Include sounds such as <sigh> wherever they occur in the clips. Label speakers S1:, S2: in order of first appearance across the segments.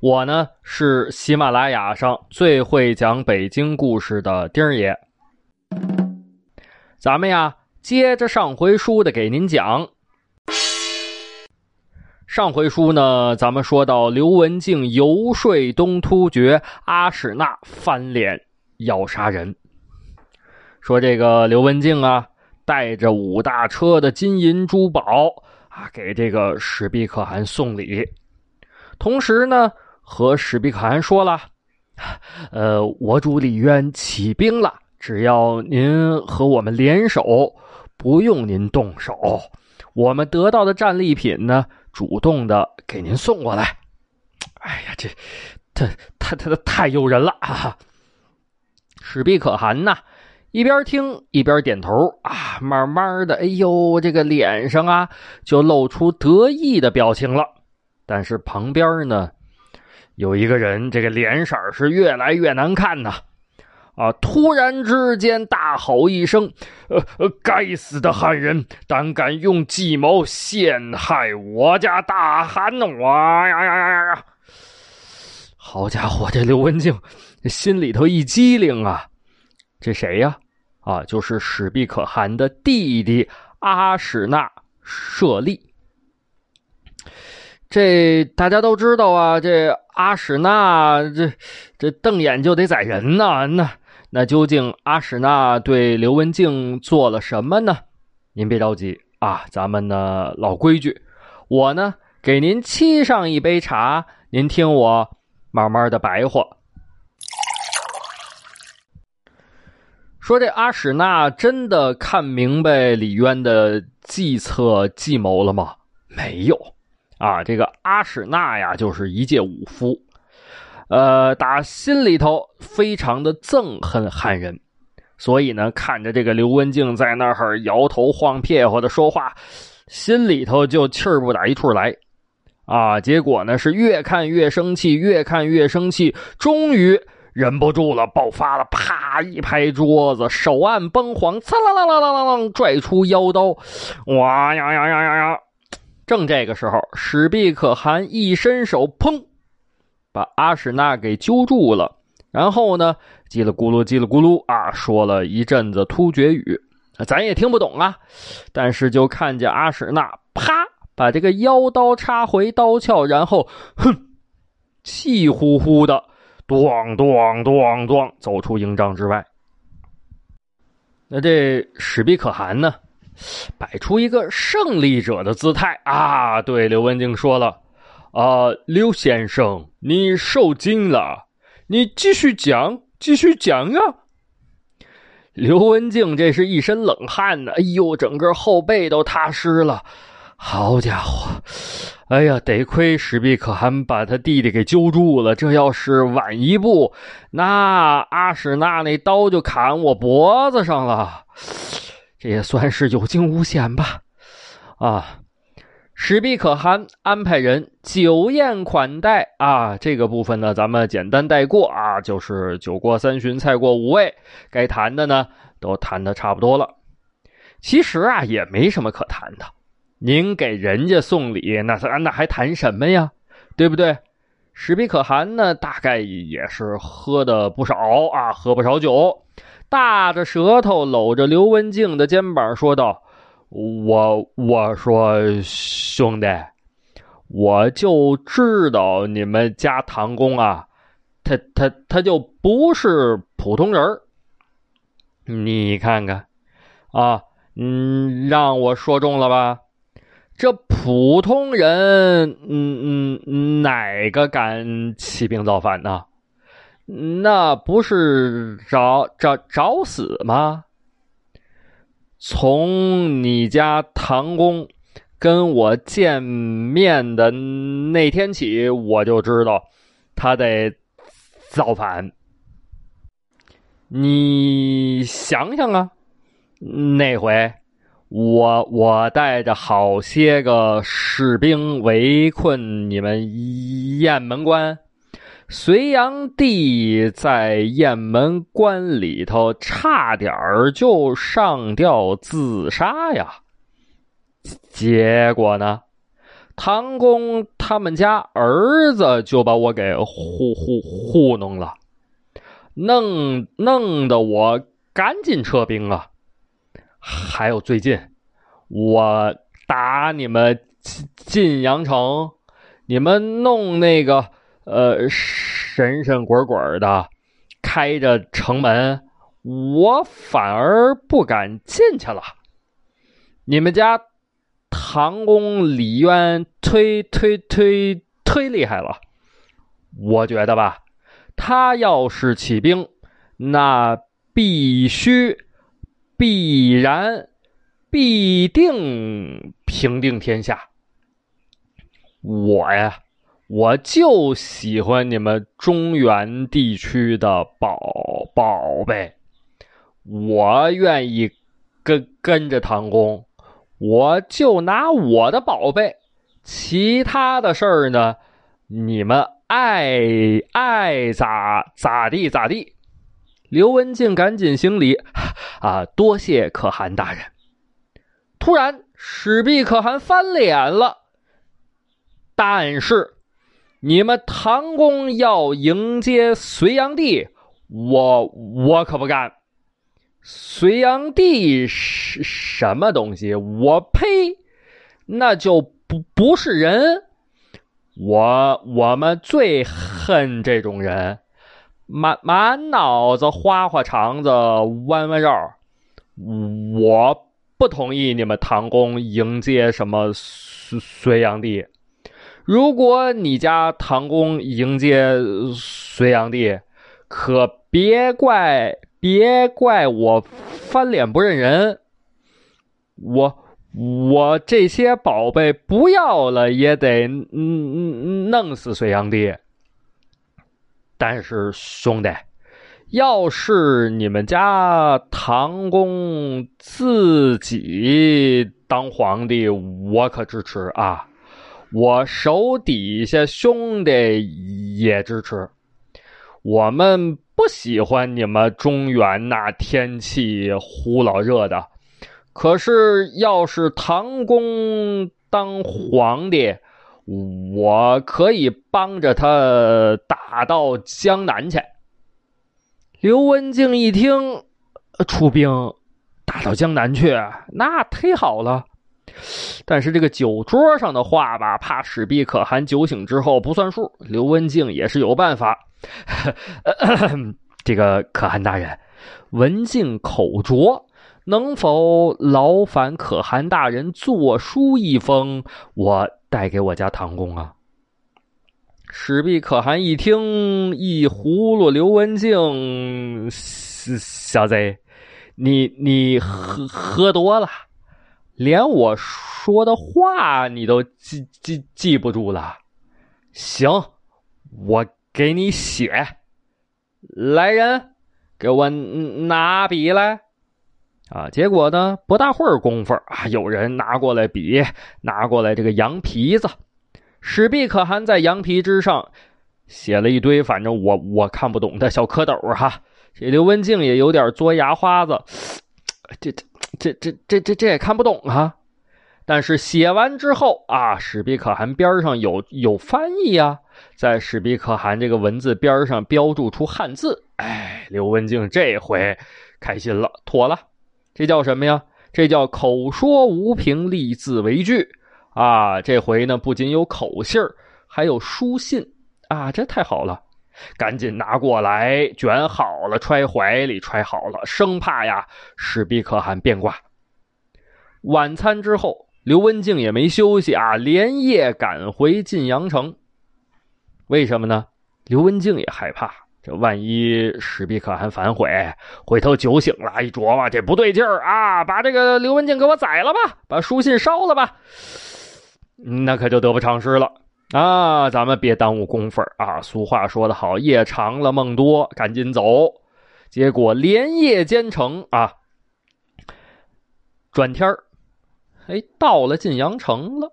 S1: 我呢是喜马拉雅上最会讲北京故事的丁儿爷。咱们呀，接着上回书的给您讲。上回书呢，咱们说到刘文静游说东突厥阿史那翻脸要杀人，说这个刘文静啊。带着五大车的金银珠宝啊，给这个史毕可汗送礼。同时呢，和史毕可汗说了：“呃，我主李渊起兵了，只要您和我们联手，不用您动手，我们得到的战利品呢，主动的给您送过来。”哎呀，这，他他他太诱人了啊！史毕可汗呐。一边听一边点头啊，慢慢的，哎呦，这个脸上啊就露出得意的表情了。但是旁边呢，有一个人，这个脸色是越来越难看呐。啊！突然之间大吼一声：“呃呃，该死的汉人，胆敢用计谋陷害我家大汗！哇呀呀呀呀！好家伙，这刘文静心里头一激灵啊，这谁呀？啊，就是史毕可汗的弟弟阿史那舍利。这大家都知道啊，这阿史那这这瞪眼就得宰人呐。那那究竟阿史那对刘文静做了什么呢？您别着急啊，咱们呢老规矩，我呢给您沏上一杯茶，您听我慢慢的白话。说这阿史那真的看明白李渊的计策计谋了吗？没有，啊，这个阿史那呀，就是一介武夫，呃，打心里头非常的憎恨汉人，所以呢，看着这个刘文静在那儿摇头晃撇或者说话，心里头就气儿不打一处来，啊，结果呢是越看越生气，越看越生气，终于。忍不住了，爆发了！啪一拍桌子，手按崩簧，刺啦啦啦啦啦啦，拽出腰刀，哇呀呀呀呀呀！正这个时候，史毕可汗一伸手，砰，把阿史那给揪住了。然后呢，叽里咕噜，叽里咕噜啊，说了一阵子突厥语，咱也听不懂啊。但是就看见阿史那啪把这个腰刀插回刀鞘，然后哼，气呼呼的。咣咣咣咣，走出营帐之外。那这史毕可汗呢，摆出一个胜利者的姿态啊，对刘文静说了：“啊，刘先生，你受惊了，你继续讲，继续讲啊。”刘文静这是一身冷汗呢，哎呦，整个后背都踏湿了。好家伙！哎呀，得亏史毕可汗把他弟弟给揪住了。这要是晚一步，那阿史那那刀就砍我脖子上了。这也算是有惊无险吧？啊！史毕可汗安排人酒宴款待啊，这个部分呢，咱们简单带过啊。就是酒过三巡，菜过五味，该谈的呢都谈的差不多了。其实啊，也没什么可谈的。您给人家送礼，那咱那还谈什么呀？对不对？史毕可汗呢，大概也是喝的不少啊，喝不少酒，大着舌头搂着刘文静的肩膀说道：“我我说兄弟，我就知道你们家唐公啊，他他他就不是普通人你看看，啊，嗯，让我说中了吧？”这普通人，嗯嗯，哪个敢起兵造反呢？那不是找找找死吗？从你家唐公跟我见面的那天起，我就知道他得造反。你想想啊，那回我我带着好些个士兵围困你们雁门关。隋炀帝在雁门关里头差点就上吊自杀呀，结果呢，唐公他们家儿子就把我给糊糊糊弄了，弄弄得我赶紧撤兵啊！还有最近，我打你们晋阳城，你们弄那个。呃，神神鬼鬼的，开着城门，我反而不敢进去了。你们家唐公李渊忒忒忒忒厉害了，我觉得吧，他要是起兵，那必须、必然、必定平定天下。我呀。我就喜欢你们中原地区的宝宝贝，我愿意跟跟着唐公，我就拿我的宝贝，其他的事儿呢，你们爱爱咋咋地咋地。刘文静赶紧行礼，<laughs> 啊，多谢可汗大人。突然，史毕可汗翻脸了，但是。你们唐公要迎接隋炀帝，我我可不干。隋炀帝是什么东西？我呸！那就不不是人。我我们最恨这种人，满满脑子花花肠子弯弯绕。我不同意你们唐公迎接什么隋炀帝。如果你家唐公迎接隋炀帝，可别怪别怪我翻脸不认人。我我这些宝贝不要了，也得弄死隋炀帝。但是兄弟，要是你们家唐公自己当皇帝，我可支持啊。我手底下兄弟也支持，我们不喜欢你们中原那天气呼老热的。可是要是唐公当皇帝，我可以帮着他打到江南去。刘文静一听，出兵打到江南去，那忒好了。但是这个酒桌上的话吧，怕史毕可汗酒醒之后不算数。刘文静也是有办法。<coughs> 这个可汗大人，文静口拙，能否劳烦可汗大人作书一封，我带给我家唐公啊？史毕可汗一听，一葫芦刘文静，小贼，你你喝喝多了。连我说的话你都记记记不住了，行，我给你写。来人，给我拿笔来。啊，结果呢，不大会儿功夫啊，有人拿过来笔，拿过来这个羊皮子。史毕可汗在羊皮之上写了一堆，反正我我看不懂的小蝌蚪哈。这刘文静也有点嘬牙花子，这 <sniffs> 这。这这这这这也看不懂啊！但是写完之后啊，史毕可汗边上有有翻译啊，在史毕可汗这个文字边上标注出汉字。哎，刘文静这回开心了，妥了，这叫什么呀？这叫口说无凭，立字为据啊！这回呢，不仅有口信还有书信啊，这太好了。赶紧拿过来，卷好了，揣怀里，揣好了，生怕呀，史毕可汗变卦。晚餐之后，刘文静也没休息啊，连夜赶回晋阳城。为什么呢？刘文静也害怕，这万一史毕可汗反悔，回头酒醒了，一琢磨这不对劲儿啊，把这个刘文静给我宰了吧，把书信烧了吧，那可就得不偿失了啊！咱们别耽误工夫啊！俗话说得好，夜长了梦多，赶紧走。结果连夜兼程啊，转天儿，哎，到了晋阳城了。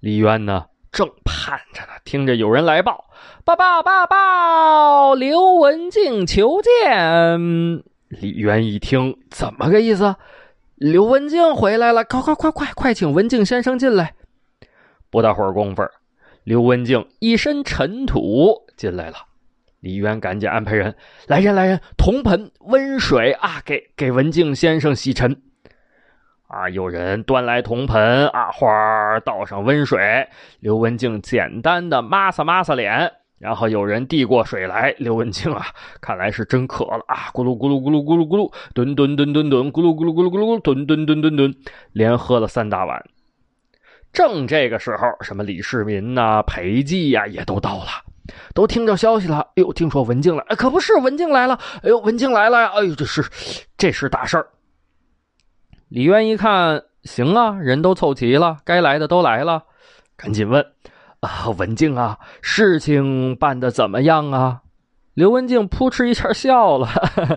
S1: 李渊呢？正盼着呢，听着有人来报，报报报报，刘文静求见。李渊一听，怎么个意思？刘文静回来了，快快快快快，请文静先生进来。不大会儿功夫，刘文静一身尘土进来了。李渊赶紧安排人来人来人，铜盆温水啊，给给文静先生洗尘。啊！有人端来铜盆啊，花倒上温水，刘文静简单的抹擦抹擦脸，然后有人递过水来，刘文静啊，看来是真渴了啊，咕噜咕噜咕噜咕噜咕噜，吨吨吨吨吨，咕噜咕噜咕噜咕噜，吨吨吨吨吨，连喝了三大碗。正这个时候，什么李世民呐、裴寂呀，也都到了，都听着消息了。哎呦，听说文静来，可不是文静来了，哎呦，文静来了呀！哎呦，这是这是大事儿。李渊一看，行啊，人都凑齐了，该来的都来了，赶紧问：“啊，文静啊，事情办的怎么样啊？”刘文静扑哧一下笑了，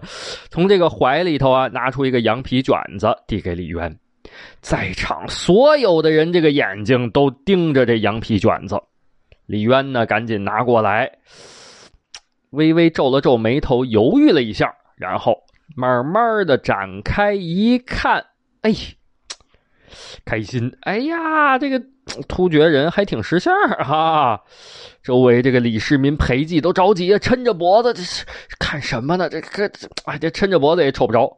S1: <laughs> 从这个怀里头啊拿出一个羊皮卷子，递给李渊。在场所有的人这个眼睛都盯着这羊皮卷子。李渊呢，赶紧拿过来，<tsk> 微微皱了皱眉头，犹豫了一下，然后慢慢的展开一看。哎，<tsk> 开心！哎呀，这个突厥人还挺识相哈。周围这个李世民、裴寂都着急啊，抻着脖子，这是看什么呢？这这哎，这抻着脖子也瞅不着。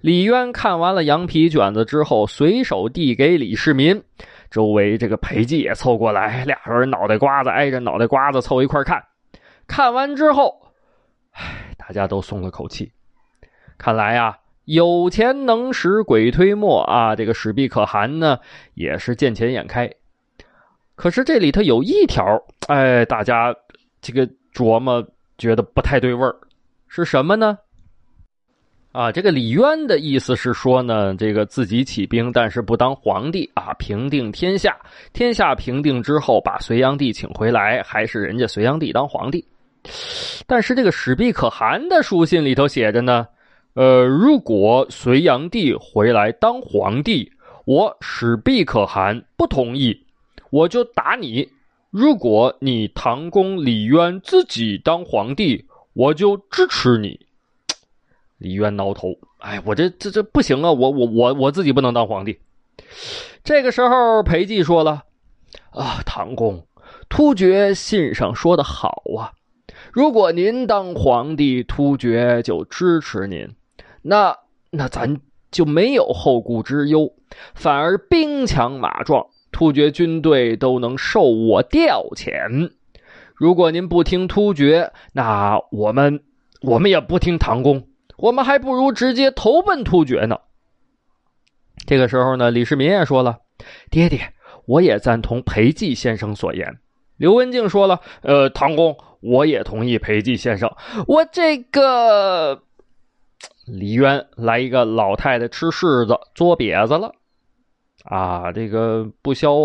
S1: 李渊看完了羊皮卷子之后，随手递给李世民。周围这个裴寂也凑过来，俩人脑袋瓜子挨着脑袋瓜子凑一块看。看完之后，唉，大家都松了口气。看来呀。有钱能使鬼推磨啊！这个史毕可汗呢，也是见钱眼开。可是这里头有一条，哎，大家这个琢磨觉得不太对味儿，是什么呢？啊，这个李渊的意思是说呢，这个自己起兵，但是不当皇帝啊，平定天下。天下平定之后，把隋炀帝请回来，还是人家隋炀帝当皇帝。但是这个史毕可汗的书信里头写着呢。呃，如果隋炀帝回来当皇帝，我史毕可汗不同意，我就打你；如果你唐公李渊自己当皇帝，我就支持你。李渊挠头，哎，我这这这不行啊！我我我我自己不能当皇帝。这个时候，裴寂说了：“啊，唐公，突厥信上说的好啊，如果您当皇帝，突厥就支持您。”那那咱就没有后顾之忧，反而兵强马壮，突厥军队都能受我调遣。如果您不听突厥，那我们我们也不听唐公，我们还不如直接投奔突厥呢。这个时候呢，李世民也说了：“爹爹，我也赞同裴寂先生所言。”刘文静说了：“呃，唐公，我也同意裴寂先生，我这个。”李渊来一个老太太吃柿子作瘪子了，啊，这个不消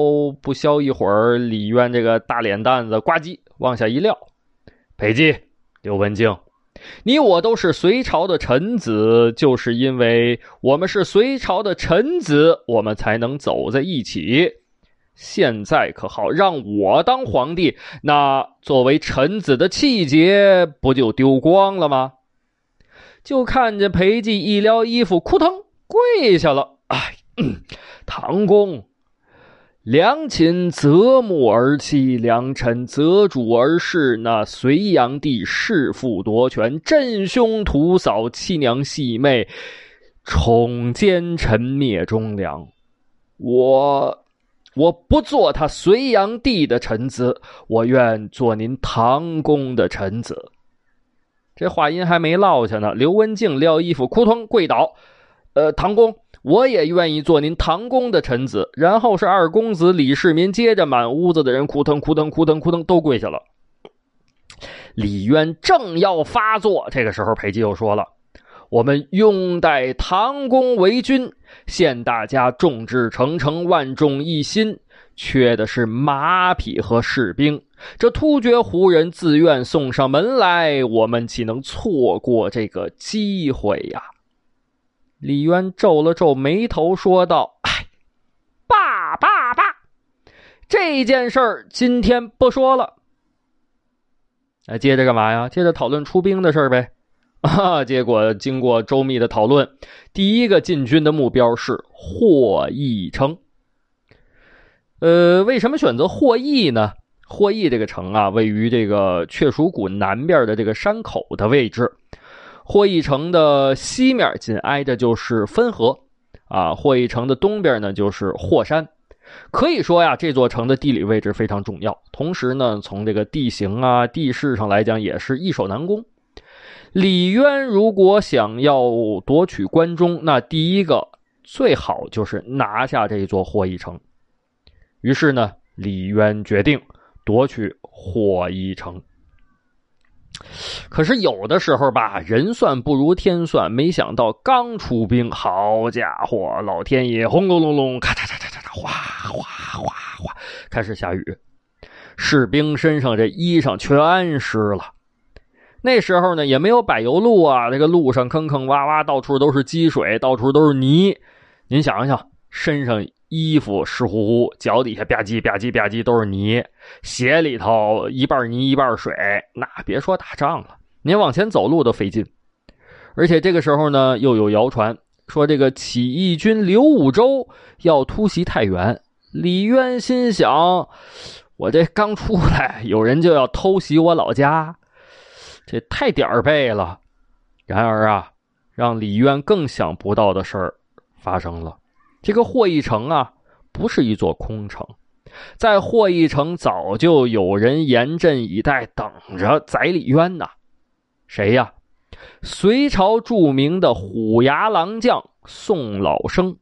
S1: 不消一会儿，李渊这个大脸蛋子呱唧往下一撂。裴寂、刘文静，你我都是隋朝的臣子，就是因为我们是隋朝的臣子，我们才能走在一起。现在可好，让我当皇帝，那作为臣子的气节不就丢光了吗？就看见裴寂一撩衣服，扑腾跪下了。哎，唐公，良禽择木而栖，良臣择主而事。那隋炀帝弑父夺权，震兄屠嫂，妻娘戏妹，宠奸臣灭忠良。我我不做他隋炀帝的臣子，我愿做您唐公的臣子。这话音还没落下呢，刘文静撩衣服，扑通跪倒。呃，唐公，我也愿意做您唐公的臣子。然后是二公子李世民，接着满屋子的人，扑腾扑腾扑腾扑腾都跪下了。李渊正要发作，这个时候裴寂又说了：“我们拥戴唐公为君，现大家众志成城，万众一心，缺的是马匹和士兵。这突厥胡人自愿送上门来，我们岂能错过这个机会呀？”李渊皱了皱眉头，说道：“哎，罢罢罢，这件事儿今天不说了。哎，接着干嘛呀？接着讨论出兵的事儿呗。<laughs> 啊，结果经过周密的讨论，第一个进军的目标是霍邑城。呃，为什么选择霍邑呢？霍邑这个城啊，位于这个雀蜀谷南边的这个山口的位置。霍邑城的西面紧挨着就是汾河，啊，霍邑城的东边呢就是霍山，可以说呀，这座城的地理位置非常重要。同时呢，从这个地形啊、地势上来讲，也是易守难攻。李渊如果想要夺取关中，那第一个最好就是拿下这座霍邑城。于是呢，李渊决定夺取霍邑城。可是有的时候吧，人算不如天算。没想到刚出兵，好家伙，老天爷轰隆隆隆，咔嚓嚓嚓嚓嚓，哗哗哗哗，开始下雨，士兵身上这衣裳全湿了。那时候呢，也没有柏油路啊，这个路上坑坑洼洼，到处都是积水，到处都是泥。您想想，身上。衣服湿乎乎，脚底下吧唧吧唧吧唧都是泥，鞋里头一半泥一半水，那别说打仗了，您往前走路都费劲。而且这个时候呢，又有谣传说这个起义军刘武周要突袭太原。李渊心想：我这刚出来，有人就要偷袭我老家，这太点儿背了。然而啊，让李渊更想不到的事儿发生了。这个霍邑城啊，不是一座空城，在霍邑城早就有人严阵以待，等着宰李渊呢。谁呀？隋朝著名的虎牙郎将宋老生。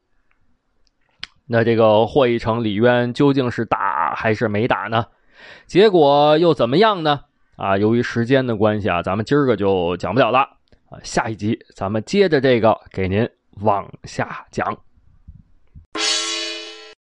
S1: 那这个霍邑城，李渊究竟是打还是没打呢？结果又怎么样呢？啊，由于时间的关系啊，咱们今儿个就讲不了了啊。下一集咱们接着这个给您往下讲。